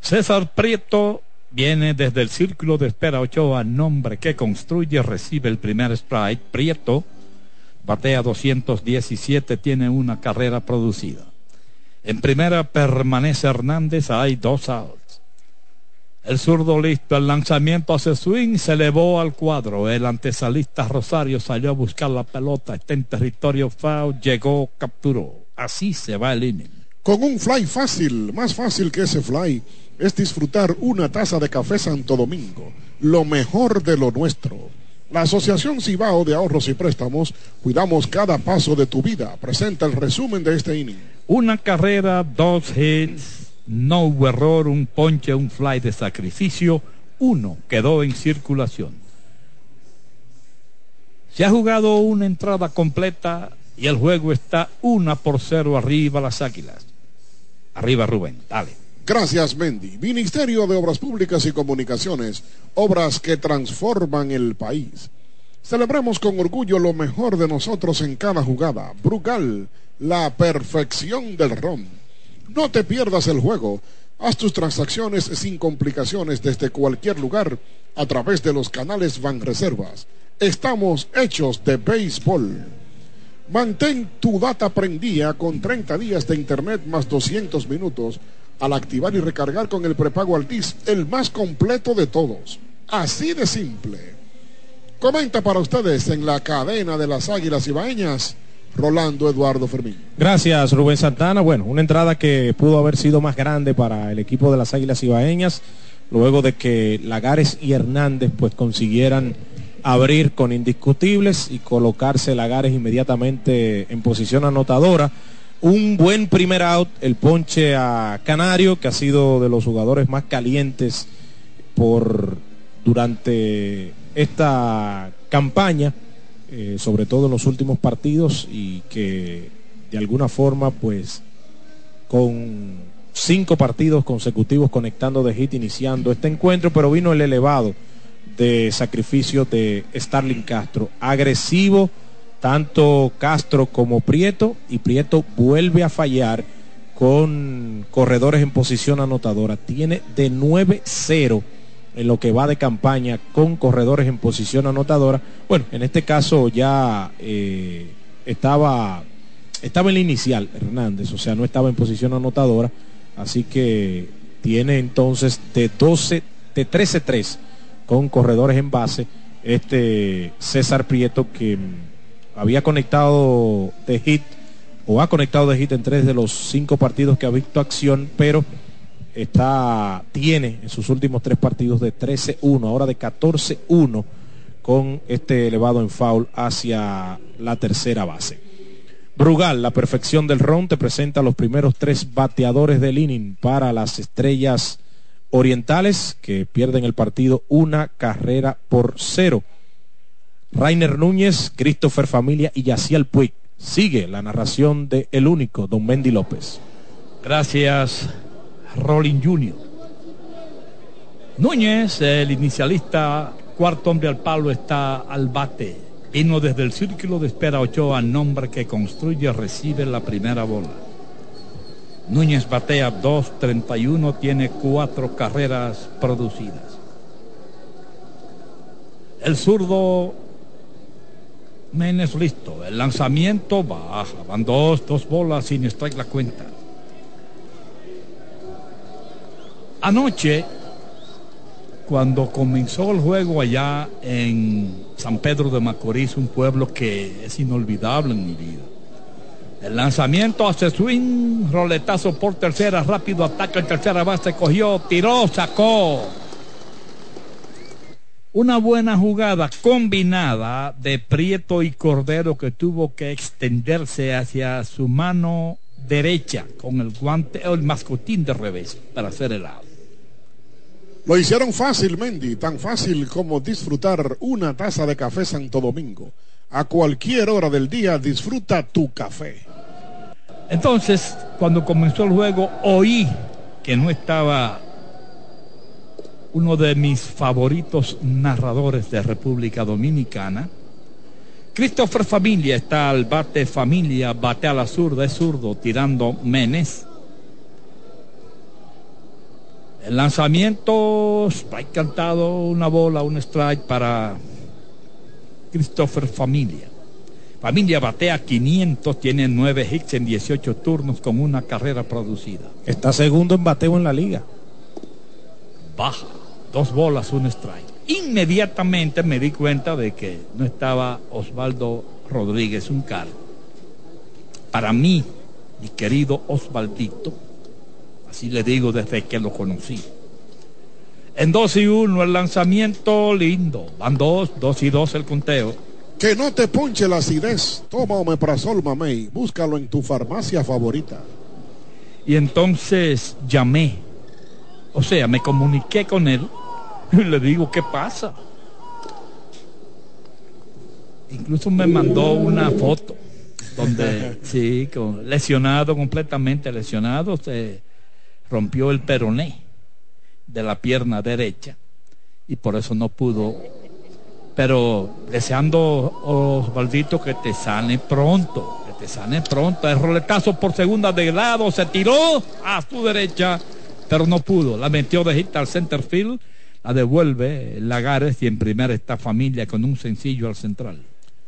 G: César Prieto viene desde el círculo de espera Ochoa, nombre que construye, recibe el primer strike. Prieto batea 217, tiene una carrera producida. En primera permanece Hernández, hay dos outs. El zurdo listo, el lanzamiento hace swing, se elevó al cuadro. El antesalista Rosario salió a buscar la pelota, está en territorio foul, llegó, capturó. Así se va el inning.
F: Con un fly fácil, más fácil que ese fly, es disfrutar una taza de café Santo Domingo, lo mejor de lo nuestro. La Asociación Cibao de Ahorros y Préstamos, cuidamos cada paso de tu vida, presenta el resumen de este inning.
G: Una carrera, dos hits, no hubo error, un ponche, un fly de sacrificio, uno quedó en circulación. Se ha jugado una entrada completa y el juego está una por cero arriba las águilas. Arriba Rubén, dale.
F: Gracias, Mendy. Ministerio de Obras Públicas y Comunicaciones, obras que transforman el país. Celebremos con orgullo lo mejor de nosotros en cada jugada. Brugal, la perfección del ron. No te pierdas el juego. Haz tus transacciones sin complicaciones desde cualquier lugar a través de los canales Banreservas. Estamos hechos de béisbol. Mantén tu data prendida con 30 días de internet más 200 minutos al activar y recargar con el prepago Altis, el más completo de todos. Así de simple. Comenta para ustedes en la cadena de las Águilas Ibaeñas, Rolando Eduardo Fermín.
H: Gracias, Rubén Santana. Bueno, una entrada que pudo haber sido más grande para el equipo de las Águilas Ibaeñas, luego de que Lagares y Hernández pues consiguieran abrir con indiscutibles y colocarse Lagares inmediatamente en posición anotadora un buen primer out, el ponche a Canario, que ha sido de los jugadores más calientes por durante esta campaña, eh, sobre todo en los últimos partidos, y que de alguna forma, pues, con cinco partidos consecutivos conectando de hit iniciando este encuentro, pero vino el elevado de sacrificio de Starling Castro, agresivo tanto Castro como Prieto y Prieto vuelve a fallar con corredores en posición anotadora. Tiene de 9-0 en lo que va de campaña con corredores en posición anotadora. Bueno, en este caso ya eh, estaba, estaba en la inicial Hernández, o sea, no estaba en posición anotadora, así que tiene entonces de 12, de 13-3 con corredores en base este César Prieto que había conectado de hit o ha conectado de hit en tres de los cinco partidos que ha visto acción, pero está, tiene en sus últimos tres partidos de 13-1, ahora de 14-1 con este elevado en foul hacia la tercera base. Brugal, la perfección del ron, te presenta los primeros tres bateadores del inning para las estrellas orientales que pierden el partido una carrera por cero. Rainer Núñez, Christopher Familia y Yaciel Puig. Sigue la narración de El Único, Don Mendy López.
G: Gracias, Rolling Jr. Núñez, el inicialista, cuarto hombre al palo, está al bate. Vino desde el círculo de espera Ochoa, nombre que construye, recibe la primera bola. Núñez batea 2.31, tiene cuatro carreras producidas. El zurdo Menes listo. El lanzamiento baja. Van dos, dos bolas sin strike la cuenta. Anoche, cuando comenzó el juego allá en San Pedro de Macorís, un pueblo que es inolvidable en mi vida. El lanzamiento hace swing, roletazo por tercera, rápido ataca en tercera base, cogió, tiró, sacó. Una buena jugada combinada de Prieto y Cordero que tuvo que extenderse hacia su mano derecha con el guante o el mascotín de revés para hacer el out.
F: Lo hicieron fácil, Mendy, tan fácil como disfrutar una taza de café Santo Domingo. A cualquier hora del día disfruta tu café.
G: Entonces, cuando comenzó el juego, oí que no estaba uno de mis favoritos narradores de República Dominicana. Christopher Familia está al bate familia, bate a la zurda, zurdo, tirando menes. El lanzamiento, strike cantado, una bola, un strike para Christopher Familia. Familia batea 500, tiene 9 hits en 18 turnos con una carrera producida.
H: Está segundo en bateo en la liga.
G: Baja dos bolas, un strike. Inmediatamente me di cuenta de que no estaba Osvaldo Rodríguez un cargo. Para mí, mi querido Osvaldito, así le digo desde que lo conocí. En 2 y 1 el lanzamiento lindo. Van 2, 2 y 2 el conteo.
F: Que no te ponche la acidez. Toma Omeprazol Mamey. Búscalo en tu farmacia favorita.
G: Y entonces llamé. O sea, me comuniqué con él *laughs* y le digo, ¿qué pasa? Incluso me mandó una foto donde, *laughs* sí, lesionado, completamente lesionado, se rompió el peroné de la pierna derecha y por eso no pudo. Pero deseando, Osvaldito, que te sane pronto, que te sane pronto. El roletazo por segunda de lado, se tiró a su derecha, pero no pudo. La metió de hit al center field, la devuelve Lagares y en primera está familia con un sencillo al central.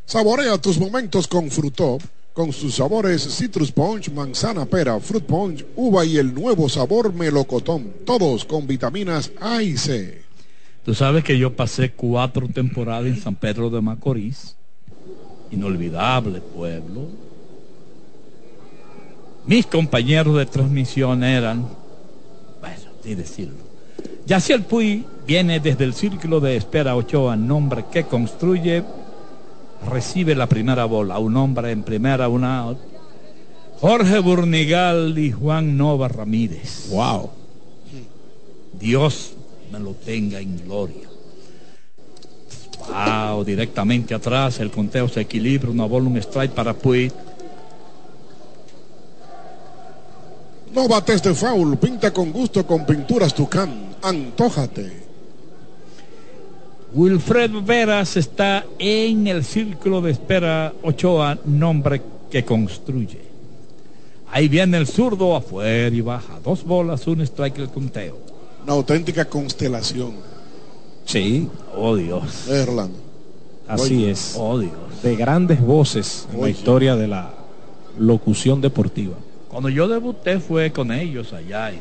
F: Saborea tus momentos con Frutop, con sus sabores Citrus Punch, manzana pera, Fruit Punch, uva y el nuevo sabor melocotón, todos con vitaminas A y C.
G: Tú sabes que yo pasé cuatro temporadas en San Pedro de Macorís, inolvidable pueblo. Mis compañeros de transmisión eran, bueno, ni decirlo. Yaciel Puy viene desde el círculo de espera Ochoa, nombre que construye recibe la primera bola. Un hombre en primera, una out. Jorge Burnigal y Juan Nova Ramírez.
H: Wow.
G: Dios me lo tenga en gloria. Wow, directamente atrás, el conteo se equilibra, una bola, un strike para Puig.
F: No bates de foul, pinta con gusto con pinturas Tucán. Antójate.
G: Wilfred Veras está en el círculo de espera Ochoa, nombre que construye. Ahí viene el zurdo afuera y baja. Dos bolas, un strike el conteo.
F: Una auténtica constelación.
H: Sí.
G: Oh Dios.
F: Orlando.
H: Así
F: Oye.
H: es.
G: Oh Dios.
H: De grandes voces en la historia de la locución deportiva.
G: Cuando yo debuté fue con ellos allá. en-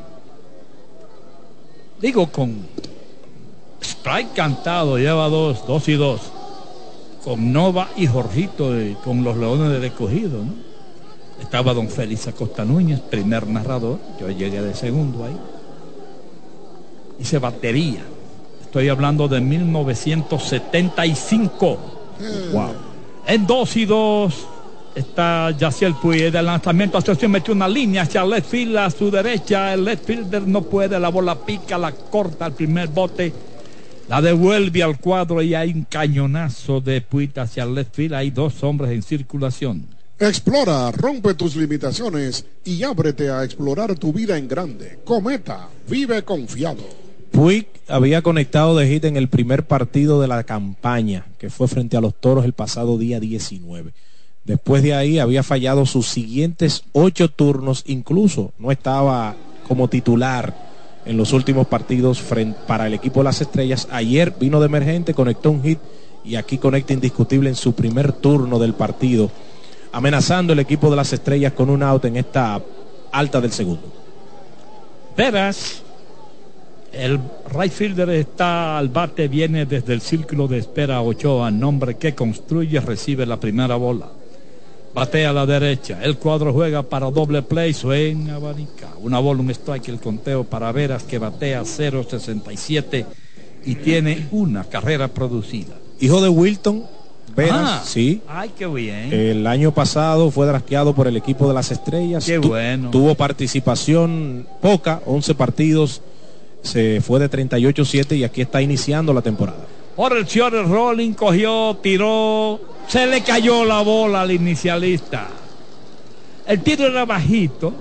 G: Digo, con strike cantado, lleva dos, dos y dos. Con Nova y Jorgito, eh, con los Leones del Escogido, ¿no? Estaba don Félix Acosta Núñez, primer narrador. Yo llegué de segundo ahí. Hice batería. Estoy hablando de 1975.
H: Wow.
G: En dos y dos está Yaciel Puy de lanzamiento. Asociación metió una línea hacia left field a su derecha. El left fielder no puede. La bola pica, la corta al primer bote. La devuelve al cuadro y hay un cañonazo de Puy hacia el left field. Hay dos hombres en circulación.
F: Explora, rompe tus limitaciones y ábrete a explorar tu vida en grande. Cometa, vive confiado.
H: Puig había conectado de hit en el primer partido de la campaña, que fue frente a los toros el pasado día 19. Después de ahí había fallado sus siguientes ocho turnos, incluso no estaba como titular en los últimos partidos para el equipo de las estrellas. Ayer vino de emergente, conectó un hit y aquí conecta indiscutible en su primer turno del partido, amenazando el equipo de las estrellas con un out en esta alta del segundo.
G: Veras, el right fielder está al bate, viene desde el círculo de espera Ochoa, nombre que construye, recibe la primera bola. Batea a la derecha, el cuadro juega para doble play, suena abanica. Una bola, un strike, el conteo para Veras que batea 0.67 y tiene una carrera producida.
H: Hijo de Wilton, Veras,
G: Ah,
H: sí,
G: Ay, qué bien.
H: El año pasado fue drafteado por el equipo de las estrellas.
G: Qué
H: Tu-
G: bueno.
H: Tuvo participación poca, 11 partidos. Se fue de 38-7 y aquí está iniciando la temporada.
G: Por el short, Rolling cogió, tiró, se le cayó la bola al inicialista. El tiro era bajito,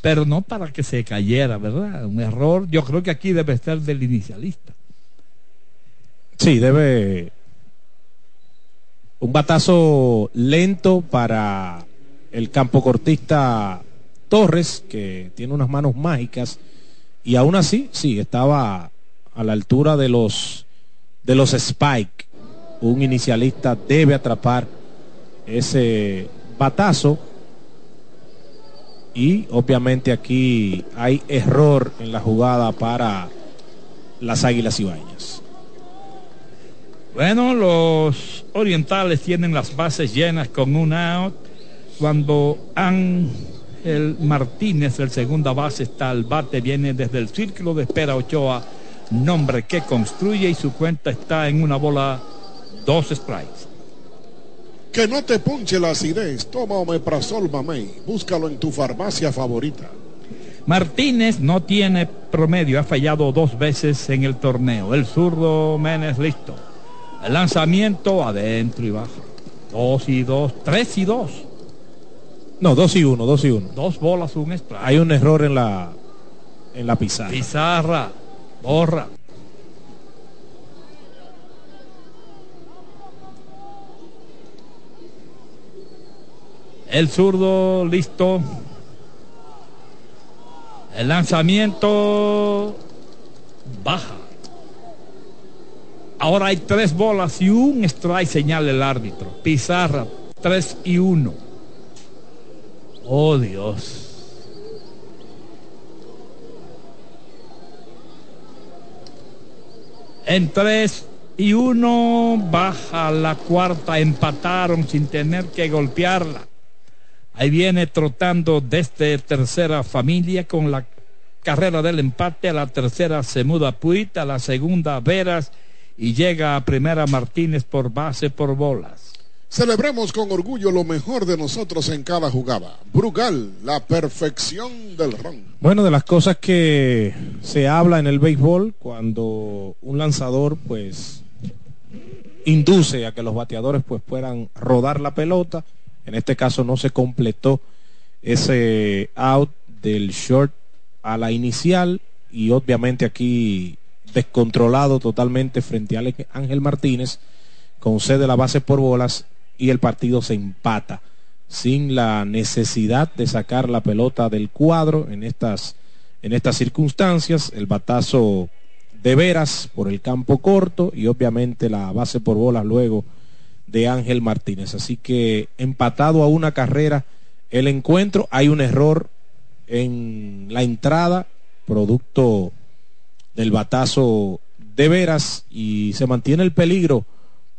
G: pero no para que se cayera, ¿verdad? Un error, yo creo que aquí debe estar del inicialista.
H: Sí, debe. Un batazo lento para el campo cortista Torres, que tiene unas manos mágicas. Y aún así, sí, estaba a la altura de los de los Spike. Un inicialista debe atrapar ese batazo. Y obviamente aquí hay error en la jugada para las Águilas Ibañas.
G: Bueno, los orientales tienen las bases llenas con un out. Cuando Ángel Martínez, el segunda base, está al bate, viene desde el círculo de espera Ochoa, nombre que construye y su cuenta está en una bola, dos strikes.
F: Que no te ponche la acidez. Toma Omeprazol Mamey. Búscalo en tu farmacia favorita.
G: Martínez no tiene promedio, ha fallado dos veces en el torneo. El zurdo Menes listo. El lanzamiento adentro y baja. Dos y dos, tres y dos.
H: No, dos y uno, dos y uno.
G: Dos bolas, un strike.
H: Hay un error en la en la pizarra.
G: Pizarra, borra. El zurdo listo. El lanzamiento baja. Ahora hay tres bolas y un strike señala el árbitro. Pizarra, tres y uno. Oh Dios. En tres y uno baja la cuarta. Empataron sin tener que golpearla. Ahí viene trotando desde tercera familia con la carrera del empate. A la tercera se muda Puit, a la segunda Veras y llega a primera Martínez por base por bolas.
F: Celebremos con orgullo lo mejor de nosotros en cada jugada. Brugal, la perfección del ron.
H: Bueno, de las cosas que se habla en el béisbol cuando un lanzador pues induce a que los bateadores pues puedan rodar la pelota. En este caso no se completó ese out del short a la inicial y obviamente aquí descontrolado totalmente frente a Ángel Martínez concede la base por bolas y el partido se empata sin la necesidad de sacar la pelota del cuadro en estas, en estas circunstancias. El batazo de veras por el campo corto y obviamente la base por bolas luego de Ángel Martínez. Así que empatado a una carrera el encuentro, hay un error en la entrada, producto del batazo de veras y se mantiene el peligro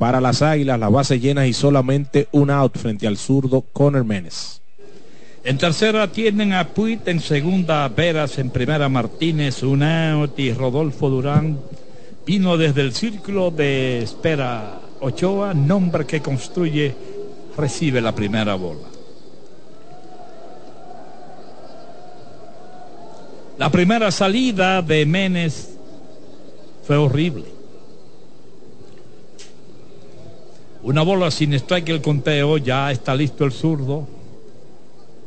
H: para las Águilas, la base llena y solamente un out frente al zurdo Conner Menes.
G: En tercera tienen a Puit, en segunda Veras, en primera Martínez, un out y Rodolfo Durán vino desde el círculo de espera Ochoa, nombre que construye, recibe la primera bola. La primera salida de Menes fue horrible. Una bola sin strike el conteo, ya está listo el zurdo.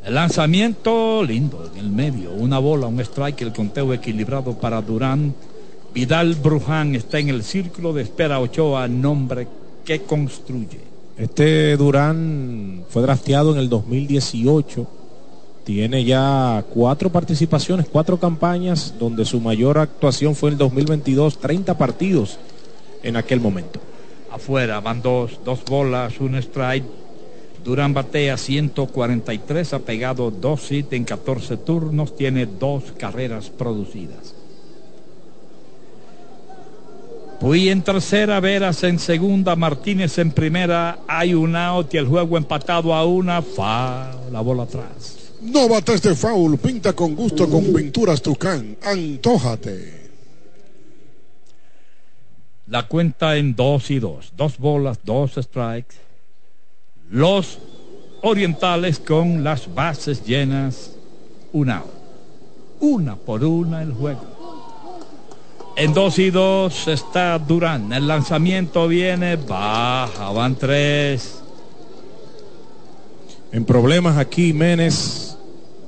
G: El lanzamiento lindo en el medio, una bola, un strike, el conteo equilibrado para Durán. Vidal Bruján está en el círculo de espera Ochoa, nombre que construye.
H: Este Durán fue drafteado en el 2018. Tiene ya cuatro participaciones, cuatro campañas, donde su mayor actuación fue en el 2022, 30 partidos en aquel momento
G: afuera, van dos, dos bolas, un strike. Durán batea 143, ha pegado dos hits en 14 turnos, tiene dos carreras producidas. Puy en tercera, Veras en segunda, Martínez en primera, hay un out y el juego empatado a una, fa, la bola atrás.
F: No bates de foul, pinta con gusto con pinturas Tucán, antójate.
G: La cuenta en dos y dos. Dos bolas, dos strikes. Los orientales con las bases llenas. Una. Una por una el juego. En dos y dos está Durán. El lanzamiento viene baja. Van tres.
H: En problemas aquí Menes,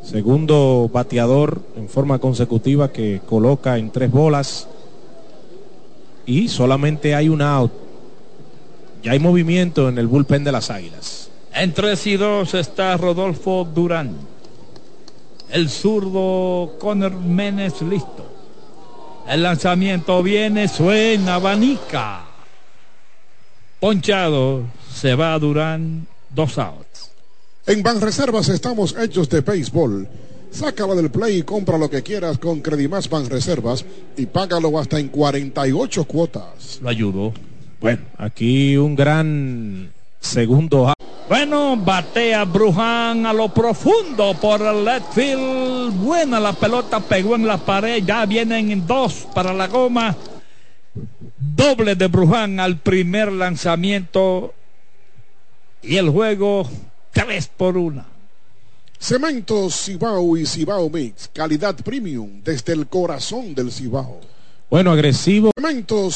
H: segundo bateador en forma consecutiva que coloca en tres bolas y solamente hay un out. Ya hay movimiento en el bullpen de las Águilas.
G: En 3 y 2 está Rodolfo Durán. El zurdo Conner Menes listo. El lanzamiento viene, suena, abanica. Ponchado, se va Durán, dos outs.
F: En Banreservas estamos hechos de béisbol Sácala del play y compra lo que quieras con Credimás Ban Reservas y págalo hasta en 48 cuotas.
G: Lo ayudo.
H: Bueno, aquí un gran segundo.
G: Bueno, batea Bruján a lo profundo por el left field. Buena la pelota, pegó en la pared. Ya vienen en dos para la goma. Doble de Bruján al primer lanzamiento. Y el juego tres por una.
F: Cementos Cibao y Cibao Mix, calidad premium desde el corazón del Cibao.
H: Bueno, agresivo.
F: Cementos